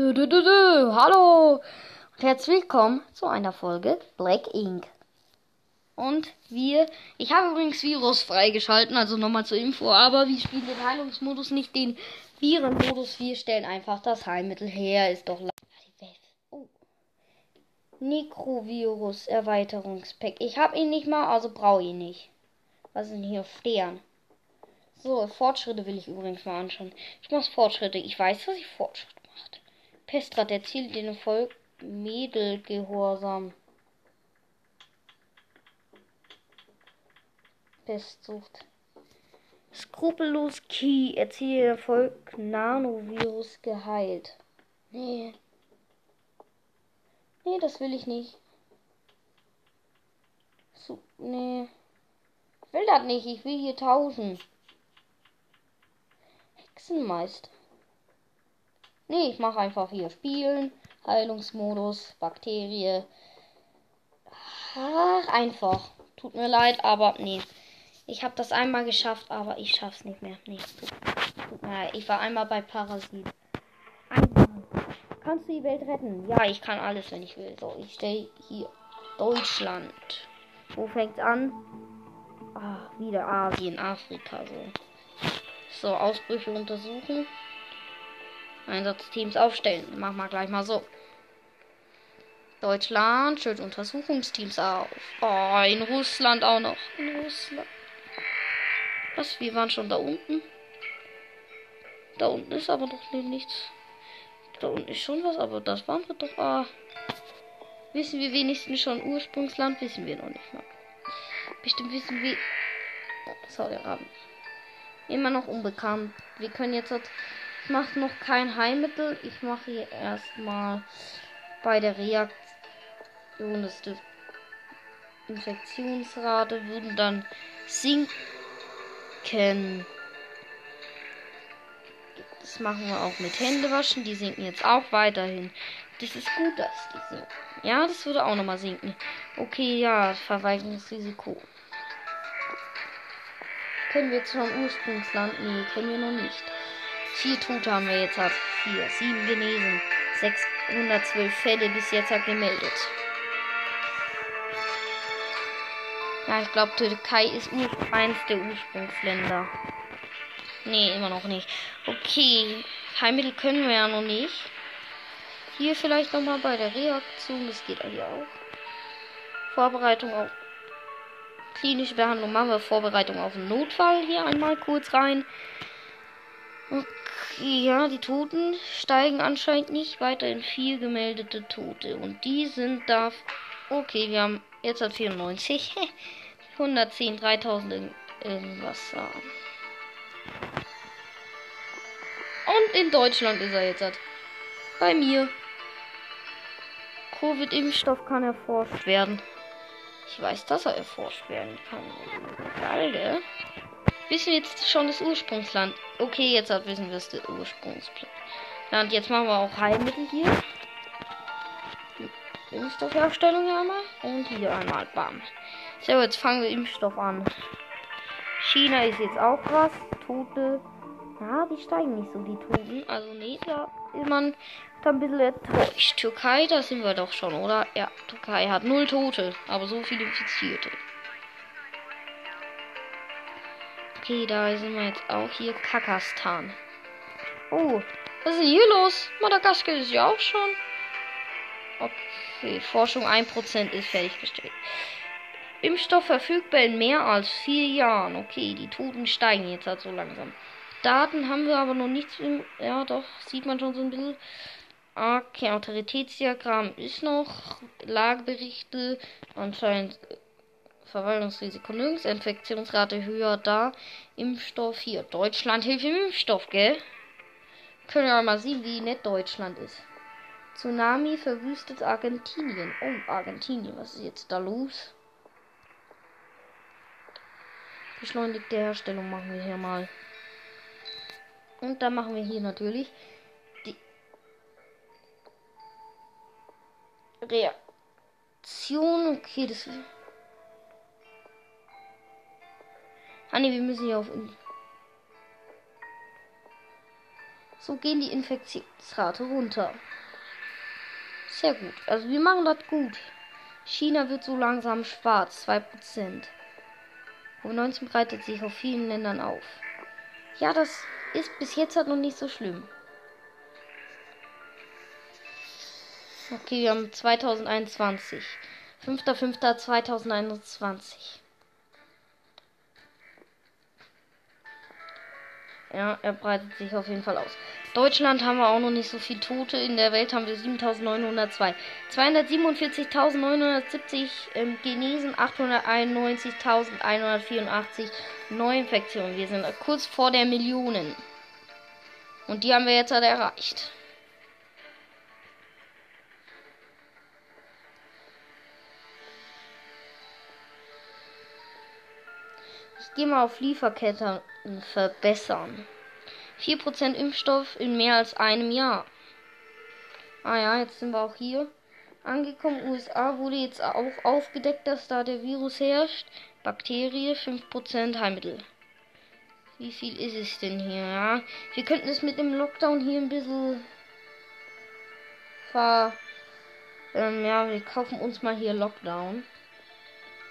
Du, du, du, du. Hallo und herzlich willkommen zu einer Folge Black Ink. Und wir, ich habe übrigens Virus freigeschalten, also nochmal zur Info, aber wir spielen den Heilungsmodus, nicht den Virenmodus. Wir stellen einfach das Heilmittel her, ist doch oh. Nekrovirus Erweiterungspack. Ich habe ihn nicht mal, also brauche ihn nicht. Was sind hier Stern? So, Fortschritte will ich übrigens mal anschauen. Ich mache Fortschritte. Ich weiß, was ich Fortschritt macht. Pestrat erzielt den Erfolg Mädelgehorsam. Pestsucht. Skrupellos Key erzielt den Erfolg Nanovirus geheilt. Nee. Nee, das will ich nicht. So, nee. Ich will das nicht. Ich will hier tauschen. Hexenmeister. Nee, ich mache einfach hier Spielen, Heilungsmodus, Bakterie. Ach, einfach. Tut mir leid, aber nee. Ich habe das einmal geschafft, aber ich schaff's nicht mehr. Nee, tut, mir leid. Ich war einmal bei Parasit. Kannst du die Welt retten? Ja, ich kann alles, wenn ich will. So, ich stehe hier. Deutschland. Wo fängt's an? Ah, wieder Asien, Afrika, so. So, Ausbrüche untersuchen. Einsatzteams aufstellen. Mach mal gleich mal so. Deutschland stellt Untersuchungsteams auf. Oh, in Russland auch noch. In Russland. Was? Wir waren schon da unten. Da unten ist aber doch nichts. Da unten ist schon was, aber das waren wir doch. Ah. Wissen wir wenigstens schon Ursprungsland? Wissen wir noch nicht mal. Bestimmt wissen wir. Saudi-Arabien. Immer noch unbekannt. Wir können jetzt. Mache noch kein Heilmittel. Ich mache hier erstmal bei der Reaktion des Infektionsrate würden dann sinken. Das machen wir auch mit Händewaschen. Die sinken jetzt auch weiterhin. Das ist gut, dass die sinken. Ja, das würde auch nochmal sinken. Okay, ja, Verweigerungsrisiko. Können wir jetzt schon Ursprungsland? Nee, können wir noch nicht. Vier Tote haben wir jetzt hat. Vier, sieben genesen. 612 Fälle bis jetzt hat gemeldet. Ja, ich glaube, Türkei ist eins der Ursprungsländer. Nee, immer noch nicht. Okay, Heilmittel können wir ja noch nicht. Hier vielleicht nochmal bei der Reaktion. Das geht hier auch. Vorbereitung auf klinische Behandlung machen wir. Vorbereitung auf einen Notfall hier einmal kurz rein. Ja, die Toten steigen anscheinend nicht. Weiterhin vier gemeldete Tote. Und die sind da. Okay, wir haben jetzt hat 94. 110, 3000 irgendwas. Und in Deutschland ist er jetzt. Halt. Bei mir. Covid-Impfstoff kann erforscht werden. Ich weiß, dass er erforscht werden kann. Geil, gell? Wissen wir jetzt schon das Ursprungsland? Okay, jetzt wissen wir das Ursprungsland. Und jetzt machen wir auch Heilmittel hier. Impfstoffherstellung einmal. Und hier einmal. Bam. So, jetzt fangen wir Impfstoff an. China ist jetzt auch was. Tote. Ja, die steigen nicht so, die Toten. Also, nee, da ist man da ein bisschen enttäuscht. Türkei, da sind wir doch schon, oder? Ja, Türkei hat null Tote, aber so viele Infizierte. Okay, da sind wir jetzt auch hier. Kakastan. Oh, was ist hier los? Madagaskar ist ja auch schon. Okay, Forschung 1% ist fertiggestellt. Impfstoff verfügbar in mehr als vier Jahren. Okay, die Toten steigen jetzt halt so langsam. Daten haben wir aber noch nichts. Ja, doch, sieht man schon so ein bisschen. Okay, Autoritätsdiagramm ist noch. Lageberichte. Anscheinend Verwaltungsrisiko nirgends. Infektionsrate höher da. Impfstoff hier. Deutschland hilft im Impfstoff, gell? Können wir mal sehen, wie nett Deutschland ist. Tsunami verwüstet Argentinien. Oh, Argentinien, was ist jetzt da los? Beschleunigte Herstellung machen wir hier mal. Und dann machen wir hier natürlich die Reaktion. Okay, das. Ah ne, wir müssen hier auf. So gehen die Infektionsrate runter. Sehr gut. Also wir machen das gut. China wird so langsam schwarz, 2%. Covid-19 breitet sich auf vielen Ländern auf. Ja, das ist bis jetzt halt noch nicht so schlimm. Okay, wir haben 2021. 5.5.2021. Ja, er breitet sich auf jeden Fall aus. Deutschland haben wir auch noch nicht so viele Tote. In der Welt haben wir 7.902. 247.970 ähm, Genesen, 891.184 Neuinfektionen. Wir sind kurz vor der Millionen. Und die haben wir jetzt halt erreicht. Ich gehe mal auf Lieferketten verbessern. 4% Impfstoff in mehr als einem Jahr. Ah ja, jetzt sind wir auch hier angekommen. USA wurde jetzt auch aufgedeckt, dass da der Virus herrscht. Bakterie, 5% Heilmittel. Wie viel ist es denn hier? Ja, wir könnten es mit dem Lockdown hier ein bisschen ver... Ähm, ja, wir kaufen uns mal hier Lockdown.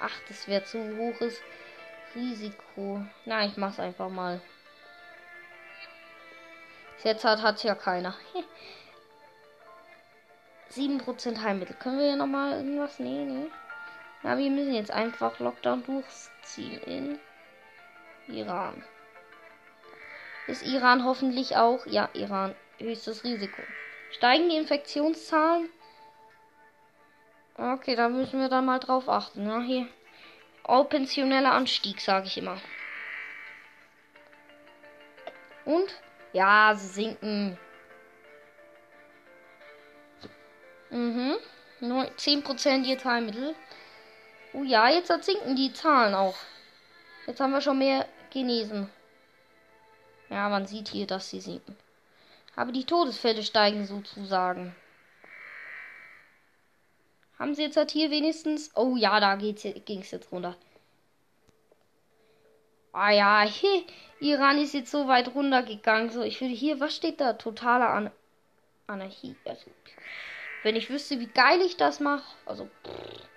Ach, das wäre zu hoches Risiko. Na, ich mach's einfach mal. Jetzt hat hat's ja keiner. 7% Heilmittel. Können wir hier nochmal irgendwas? Nee, nee. Ja, wir müssen jetzt einfach Lockdown durchziehen in Iran. Ist Iran hoffentlich auch? Ja, Iran. Höchstes Risiko. Steigen die Infektionszahlen? Okay, da müssen wir dann mal drauf achten. Ja, hier. Pensioneller Anstieg, sage ich immer. Und? Ja, sie sinken. Mhm. Nur 10% ihr Teilmittel. Oh ja, jetzt sinken die Zahlen auch. Jetzt haben wir schon mehr genesen. Ja, man sieht hier, dass sie sinken. Aber die Todesfälle steigen sozusagen. Haben sie jetzt halt hier wenigstens. Oh ja, da ging es jetzt runter. Ah ja, he, Iran ist jetzt so weit runtergegangen. So, ich würde hier, was steht da? Totale An Anarchie. Also, wenn ich wüsste, wie geil ich das mache. Also, pff,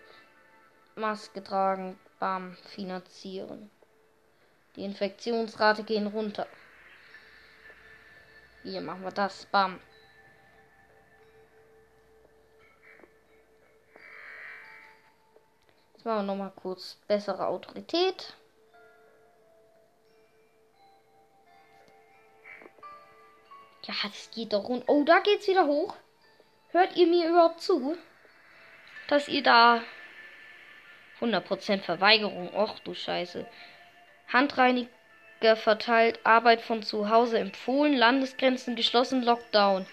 Maske tragen, bam, finanzieren. Die Infektionsrate gehen runter. Hier machen wir das, bam. Jetzt machen wir noch mal kurz bessere Autorität. Ja, das geht doch rund. Oh, da geht's wieder hoch. Hört ihr mir überhaupt zu? Dass ihr da 100% Verweigerung. Och du Scheiße. Handreiniger verteilt, Arbeit von zu Hause empfohlen, Landesgrenzen geschlossen, Lockdown.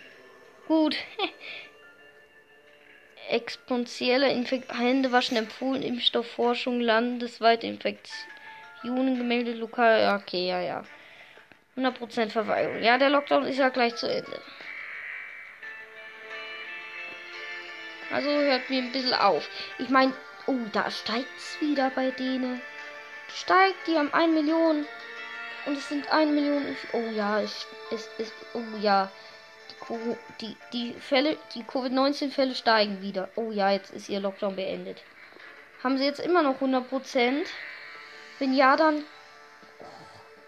Gut. Exponentielle Infekt Händewaschen empfohlen, Impfstoffforschung, landesweite Infektionen gemeldet, lokal. Okay, ja, ja. 100% Verweigerung. Ja, der Lockdown ist ja gleich zu Ende. Also hört mir ein bisschen auf. Ich meine, oh, da steigt es wieder bei denen. Steigt, die haben 1 Million. Und es sind 1 Million. Oh ja, es ist, oh ja. Die, die, die Fälle, die Covid-19-Fälle steigen wieder. Oh ja, jetzt ist ihr Lockdown beendet. Haben sie jetzt immer noch 100%? Wenn ja, dann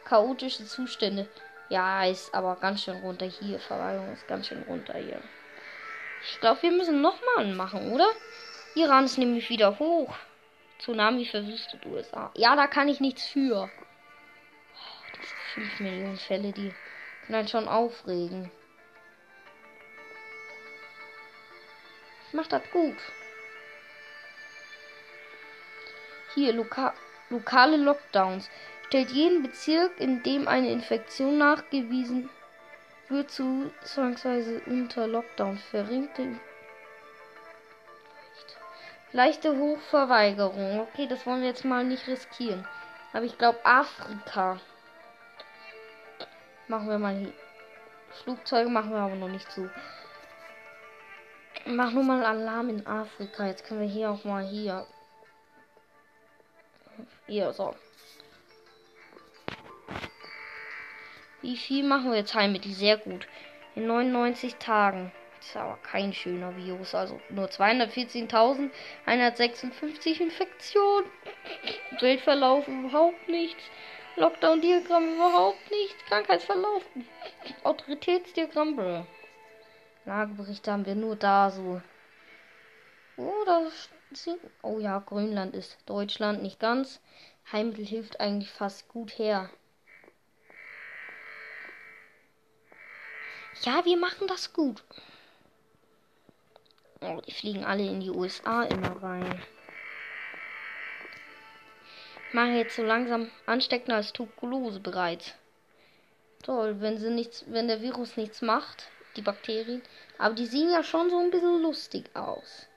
chaotische Zustände. Ja, ist aber ganz schön runter hier. Verwaltung ist ganz schön runter hier. Ich glaube, wir müssen nochmal machen, oder? Iran ist nämlich wieder hoch. Tsunami verwüstet USA. Ja, da kann ich nichts für. Oh, diese 5 Millionen Fälle, die können einen schon aufregen. Ich mach das gut. Hier, loka lokale Lockdowns stellt jeden Bezirk, in dem eine Infektion nachgewiesen wird, zu zwangsweise unter Lockdown. Verringerte leichte Hochverweigerung. Okay, das wollen wir jetzt mal nicht riskieren. Aber ich glaube Afrika. Machen wir mal hier. Flugzeuge machen wir aber noch nicht zu. Mach nur mal Alarm in Afrika. Jetzt können wir hier auch mal hier. Hier, so. Wie viel machen wir jetzt Heilmittel? Sehr gut. In 99 Tagen. Das ist aber kein schöner Virus. Also nur 214.156 Infektionen. Weltverlauf überhaupt nichts. Lockdown-Diagramm überhaupt nichts. Krankheitsverlauf. Autoritätsdiagramm. Bro. Lageberichte haben wir nur da so. Oh, das Oh ja, Grönland ist Deutschland nicht ganz. Heimel hilft eigentlich fast gut her. Ja, wir machen das gut. Oh, die fliegen alle in die USA immer rein. Ich mache jetzt so langsam ansteckender als Tuberkulose bereits. Toll, wenn sie nichts, wenn der Virus nichts macht, die Bakterien. Aber die sehen ja schon so ein bisschen lustig aus.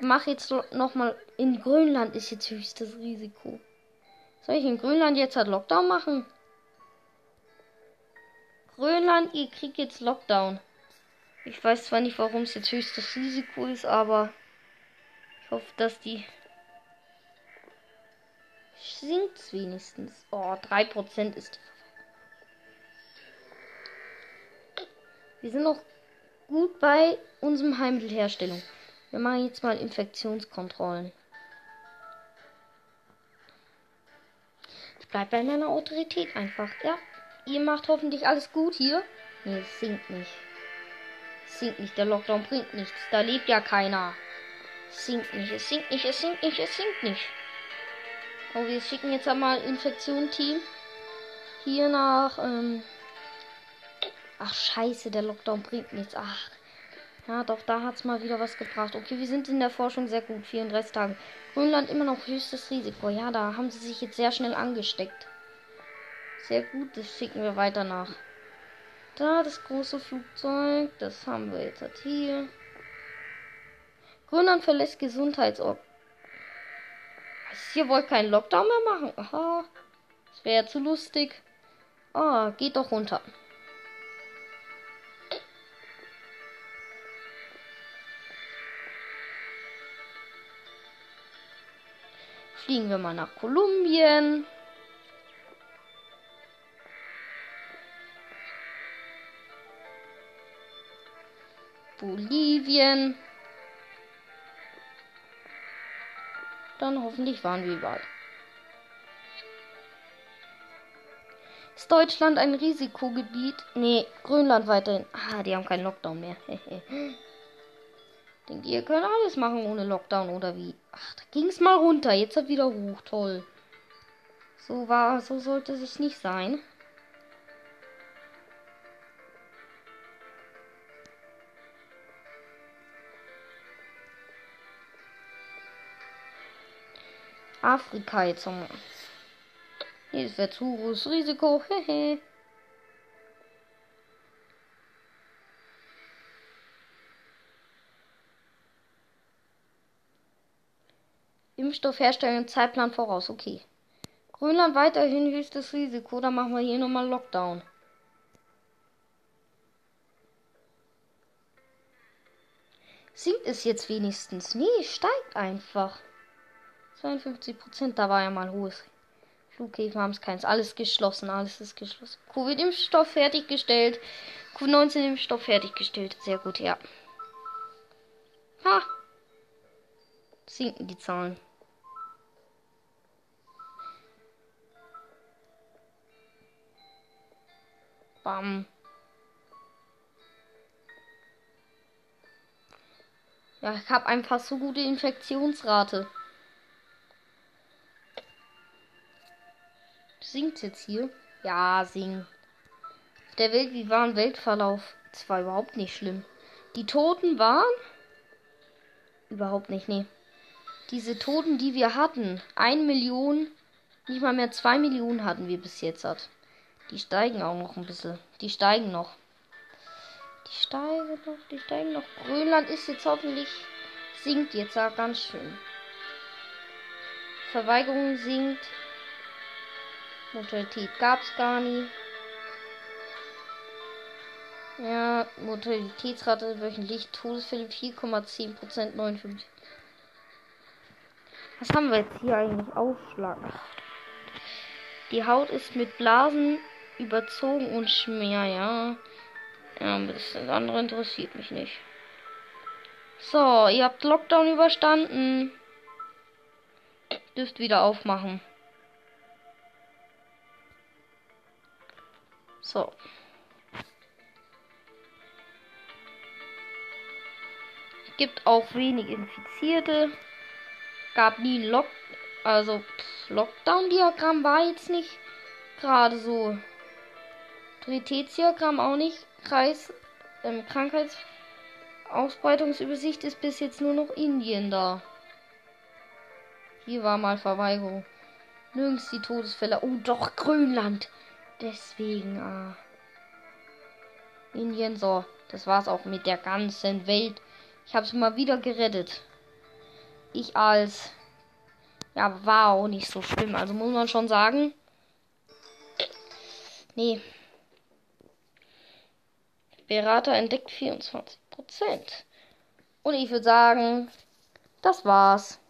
Mach jetzt noch mal in Grönland ist jetzt höchstes Risiko. Soll ich in Grönland jetzt halt Lockdown machen? Grönland, ihr kriegt jetzt Lockdown. Ich weiß zwar nicht, warum es jetzt höchstes Risiko ist, aber ich hoffe, dass die sinkt wenigstens. Oh, 3% ist. Wir sind noch gut bei unserem Heimmittelherstellung. Wir machen jetzt mal Infektionskontrollen. Bleibt bei meiner Autorität einfach. Ja, ihr macht hoffentlich alles gut hier. Nee, es sinkt nicht. Es sinkt nicht. Der Lockdown bringt nichts. Da lebt ja keiner. Es sinkt nicht. Es sinkt nicht. Es sinkt nicht. Es sinkt nicht. Oh, wir schicken jetzt einmal Infektion-Team hier nach. Ähm Ach, scheiße, der Lockdown bringt nichts. Ach. Ja, doch, da hat es mal wieder was gebracht. Okay, wir sind in der Forschung sehr gut. 34 Tage. Grönland immer noch höchstes Risiko. Ja, da haben sie sich jetzt sehr schnell angesteckt. Sehr gut, das schicken wir weiter nach. Da, das große Flugzeug. Das haben wir jetzt halt hier. Grönland verlässt Gesundheitsort. Hier wollt keinen Lockdown mehr machen? Aha. Das wäre zu lustig. Ah, geht doch runter. Fliegen wir mal nach Kolumbien. Bolivien. Dann hoffentlich waren wir überall. Ist Deutschland ein Risikogebiet? Nee, Grönland weiterhin. Ah, die haben keinen Lockdown mehr. Denkt ihr könnt alles machen ohne Lockdown oder wie? Ach, da ging es mal runter. Jetzt hat wieder hoch. Toll. So war, so sollte es nicht sein. Afrika jetzt nochmal. Hier ist der Zurus Risiko. Hehe. Impfstoff herstellen Zeitplan voraus. Okay. Grönland weiterhin höchstes Risiko. Dann machen wir hier nochmal Lockdown. Sinkt es jetzt wenigstens? Nee, steigt einfach. 52 Prozent, da war ja mal hohes. Flughäfen haben es keins. Alles geschlossen, alles ist geschlossen. Covid-Impfstoff fertiggestellt. Covid-19-Impfstoff fertiggestellt. Sehr gut, ja. Ha! Sinken die Zahlen. Bam. Ja, ich habe einfach so gute Infektionsrate. Singt jetzt hier? Ja, sing. Der Welt, wie war ein Weltverlauf? Das war überhaupt nicht schlimm. Die Toten waren? Überhaupt nicht, nee. Diese Toten, die wir hatten, ein Million, nicht mal mehr zwei Millionen hatten wir bis jetzt hat. Die steigen auch noch ein bisschen. Die steigen noch. Die steigen noch, die steigen noch. Grönland ist jetzt hoffentlich, sinkt jetzt auch ganz schön. Verweigerung sinkt. Mortalität gab es gar nie. Ja, Mortalitätsrate wöchentlich, Todesfälle 4,10%, 59. Was haben wir jetzt hier eigentlich? Aufschlag. Die Haut ist mit Blasen überzogen und schmier, ja. Ja, das andere interessiert mich nicht. So, ihr habt Lockdown überstanden. Dürft wieder aufmachen. So. Gibt auch wenig Infizierte. Gab nie Lock also Lockdown-Diagramm war jetzt nicht gerade so. Prioritätsdiagramm auch nicht. Kreis ähm, Krankheitsausbreitungsübersicht ist bis jetzt nur noch Indien da. Hier war mal Verweigerung. Nirgends die Todesfälle. Oh, doch, Grönland. Deswegen, ah. Indien, so. Das war's auch mit der ganzen Welt. Ich hab's mal wieder gerettet. Ich als. Ja, war auch nicht so schlimm. Also muss man schon sagen. Nee. Berater entdeckt 24%. Und ich würde sagen, das war's.